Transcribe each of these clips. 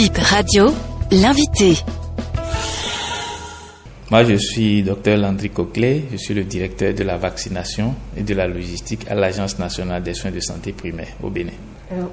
Bip Radio, l'invité. Moi, je suis docteur Landry Coquelet, je suis le directeur de la vaccination et de la logistique à l'Agence nationale des soins de santé primaire au Bénin.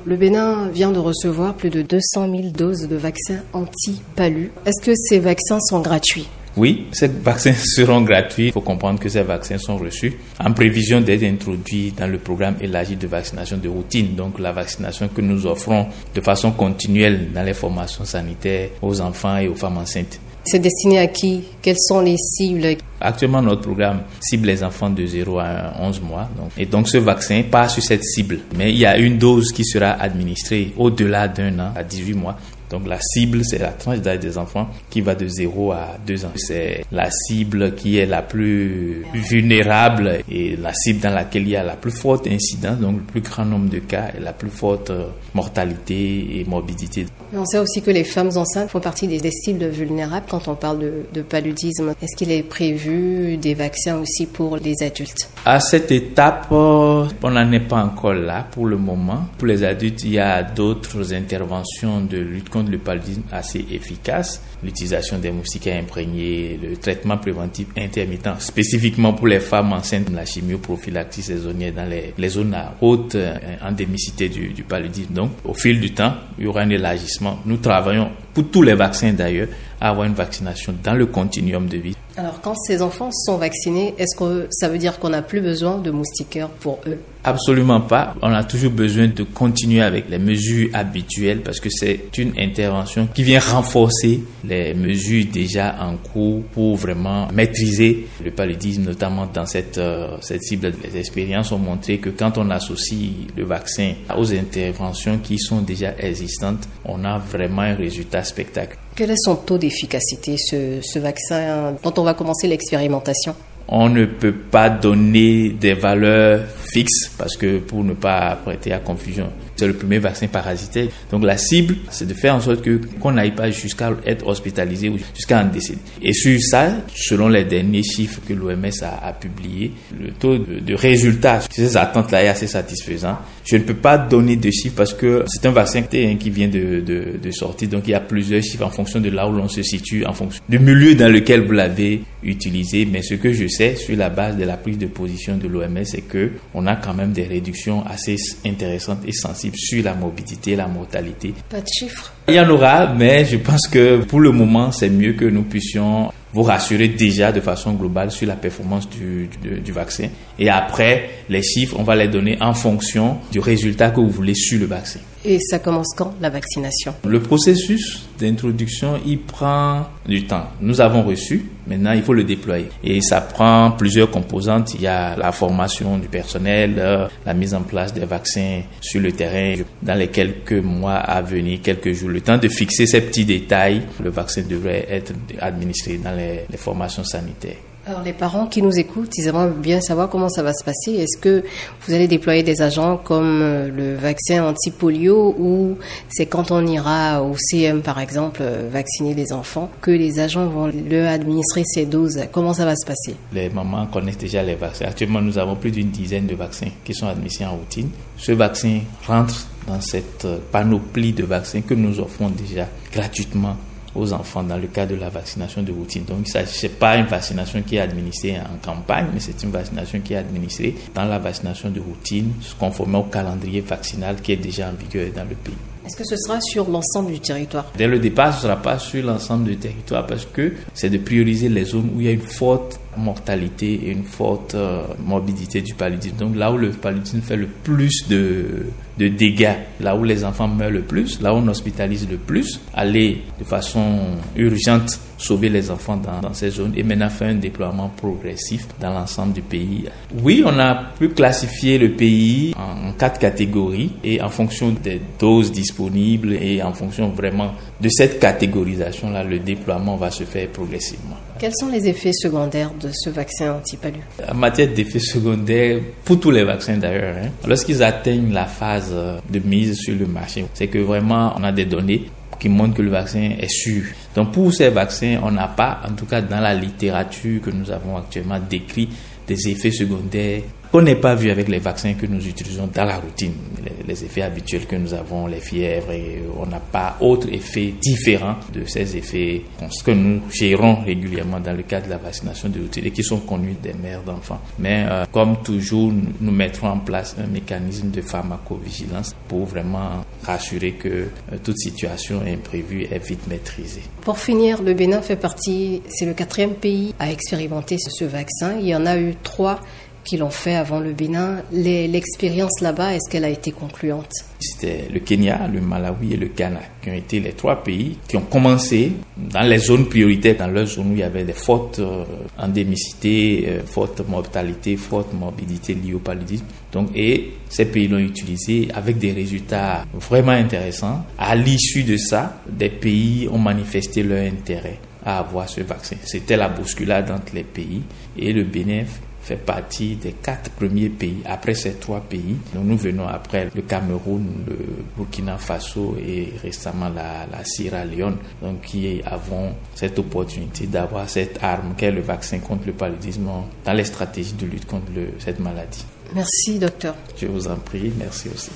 le Bénin vient de recevoir plus de 200 000 doses de vaccins anti-palu. Est-ce que ces vaccins sont gratuits? Oui, ces vaccins seront gratuits. Il faut comprendre que ces vaccins sont reçus en prévision d'être introduits dans le programme élargi de vaccination de routine, donc la vaccination que nous offrons de façon continuelle dans les formations sanitaires aux enfants et aux femmes enceintes. C'est destiné à qui? Quelles sont les cibles? Actuellement, notre programme cible les enfants de 0 à 11 mois. et donc, ce vaccin passe sur cette cible. Mais il y a une dose qui sera administrée au-delà d'un an, à 18 mois. Donc la cible, c'est la tranche d'âge des enfants qui va de 0 à 2 ans. C'est la cible qui est la plus vulnérable et la cible dans laquelle il y a la plus forte incidence, donc le plus grand nombre de cas et la plus forte euh, mortalité et morbidité. On sait aussi que les femmes enceintes font partie des, cibles vulnérables quand on parle de, de paludisme. Est-ce qu'il est prévu des vaccins aussi pour les adultes? À cette étape, euh, on n'en est pas encore là pour le moment. Pour les adultes, il y a d'autres interventions de lutte le paludisme assez efficace. L'utilisation des moustiquaires imprégnés, le traitement préventif intermittent, spécifiquement pour les femmes enceintes, la chimioprophylaxie saisonnière dans les, zones à haute euh, endémicité du, du paludisme. Donc, au fil du temps, il y aura un élargissement. Nous travaillons pour tous les vaccins d'ailleurs à avoir une vaccination dans le continuum de vie. Alors, quand ces enfants sont vaccinés, est-ce que ça veut dire qu'on n'a plus besoin de moustiquaires pour eux? Absolument pas. On a toujours besoin de continuer avec les mesures habituelles parce que c'est une intervention qui vient renforcer les mesures déjà en cours pour vraiment maîtriser le paludisme, notamment dans cette, euh, cette cible. Les expériences ont montré que quand on associe le vaccin aux interventions qui sont déjà existantes, on a vraiment un résultat spectaculaire. Quel est son taux d'efficacité, ce, ce vaccin, dont on va commencer l'expérimentation? On ne peut pas donner des valeurs fixes parce que pour ne pas prêter à confusion, c'est le premier vaccin parasitaire. Donc la cible, c'est de faire en sorte que qu'on n'aille pas jusqu'à être hospitalisé ou jusqu'à en décéder. Et sur ça, selon les derniers chiffres que l'OMS a, a publiés, le taux de, résultat, ces attentes-là est assez satisfaisant. Je ne peux pas donner de chiffres parce que c'est un vaccin qui vient de, de, de, sortir, donc il y a plusieurs chiffres en fonction de là où l'on se situe, en fonction du milieu dans lequel vous l'avez utilisé. Mais ce que je sais sur la base de la prise de position de l'OMS, c'est que on a quand même des réductions assez intéressantes et sensibles sur la morbidité, la mortalité. Pas de chiffres. Il y en aura, mais je pense que pour le moment, c'est mieux que nous puissions vous rassurer déjà de façon globale sur la performance du, du, vaccin. Et après, les chiffres, on va les donner en fonction du résultat que vous voulez sur le vaccin. Et ça commence quand, la vaccination? Le processus d'introduction, il prend du temps. Nous avons reçu, maintenant il faut le déployer. Et ça prend plusieurs composantes. Il y a la formation du personnel, euh, la mise en place des vaccins sur le terrain. Dans les quelques mois à venir, quelques jours, le temps de fixer ces petits détails, le vaccin devrait être administré dans les, les formations sanitaires. Alors les parents qui nous écoutent, ils aimeraient bien savoir comment ça va se passer. Est-ce que vous allez déployer des agents comme euh, le vaccin anti-polio ou c'est quand on ira au CM par exemple euh, vacciner les enfants que les agents vont leur administrer ces doses? Comment ça va se passer? Les mamans connaissent déjà les vaccins. Actuellement, nous avons plus d'une dizaine de vaccins qui sont administrés en routine. Ce vaccin rentre dans cette euh, panoplie de vaccins que nous offrons déjà gratuitement aux enfants dans le cadre de la vaccination de routine. Donc, ce n'est pas une vaccination qui est administrée en campagne, mais c'est une vaccination qui est administrée dans la vaccination de routine, conformément au calendrier vaccinal qui est déjà en vigueur dans le pays. Est-ce que ce sera sur l'ensemble du territoire? Dès le départ, ce ne sera pas sur l'ensemble du territoire parce que c'est de prioriser les zones où il y a une forte mortalité et une forte euh, morbidité du paludisme. Donc là où le paludisme fait le plus de, de dégâts, là où les enfants meurent le plus, là où on hospitalise le plus, aller de façon urgente sauver les enfants dans, dans, ces zones et maintenant faire un déploiement progressif dans l'ensemble du pays. Oui, on a pu classifier le pays en, en quatre catégories et en fonction des doses disponibles et en fonction vraiment de cette catégorisation-là, le déploiement va se faire progressivement. Quels sont les effets secondaires de ce vaccin anti-palu En matière d'effets secondaires, pour tous les vaccins d'ailleurs, hein, lorsqu'ils atteignent la phase de mise sur le marché, c'est que vraiment on a des données qui montrent que le vaccin est sûr. Donc pour ces vaccins, on n'a pas, en tout cas dans la littérature que nous avons actuellement, décrit des effets secondaires qu'on n'ait pas vu avec les vaccins que nous utilisons dans la routine, les, effets habituels que nous avons, les fièvres, et on n'a pas autre effet différent de ces effets que nous gérons régulièrement dans le cadre de la vaccination de routine et qui sont connus des mères d'enfants. Mais euh, comme toujours, nous mettrons en place un mécanisme de pharmacovigilance pour vraiment rassurer que euh, toute situation imprévue est vite maîtrisée. Pour finir, le Bénin fait partie, c'est le quatrième pays à expérimenter ce vaccin. Il y en a eu trois qui l'ont fait avant le Bénin. L'expérience là-bas, est-ce qu'elle a été concluante? C'était le Kenya, le Malawi et le Ghana qui ont été les trois pays qui ont commencé dans les zones prioritaires, dans leurs zones où il y avait des fortes euh, endémicités, euh, fortes mortalité, forte morbidité liée au paludisme. Donc, et ces pays l'ont utilisé avec des résultats vraiment intéressants. À l'issue de ça, des pays ont manifesté leur intérêt à avoir ce vaccin. C'était la bousculade entre les pays et le Bénin fait partie des quatre premiers pays. Après ces trois pays, nous venons après le Cameroun, le Burkina Faso et récemment la, Sierra Leone, donc qui avons cette opportunité d'avoir cette arme qu'est le vaccin contre le paludisme dans les stratégies de lutte contre cette maladie. Merci, docteur. Je vous en prie, merci aussi.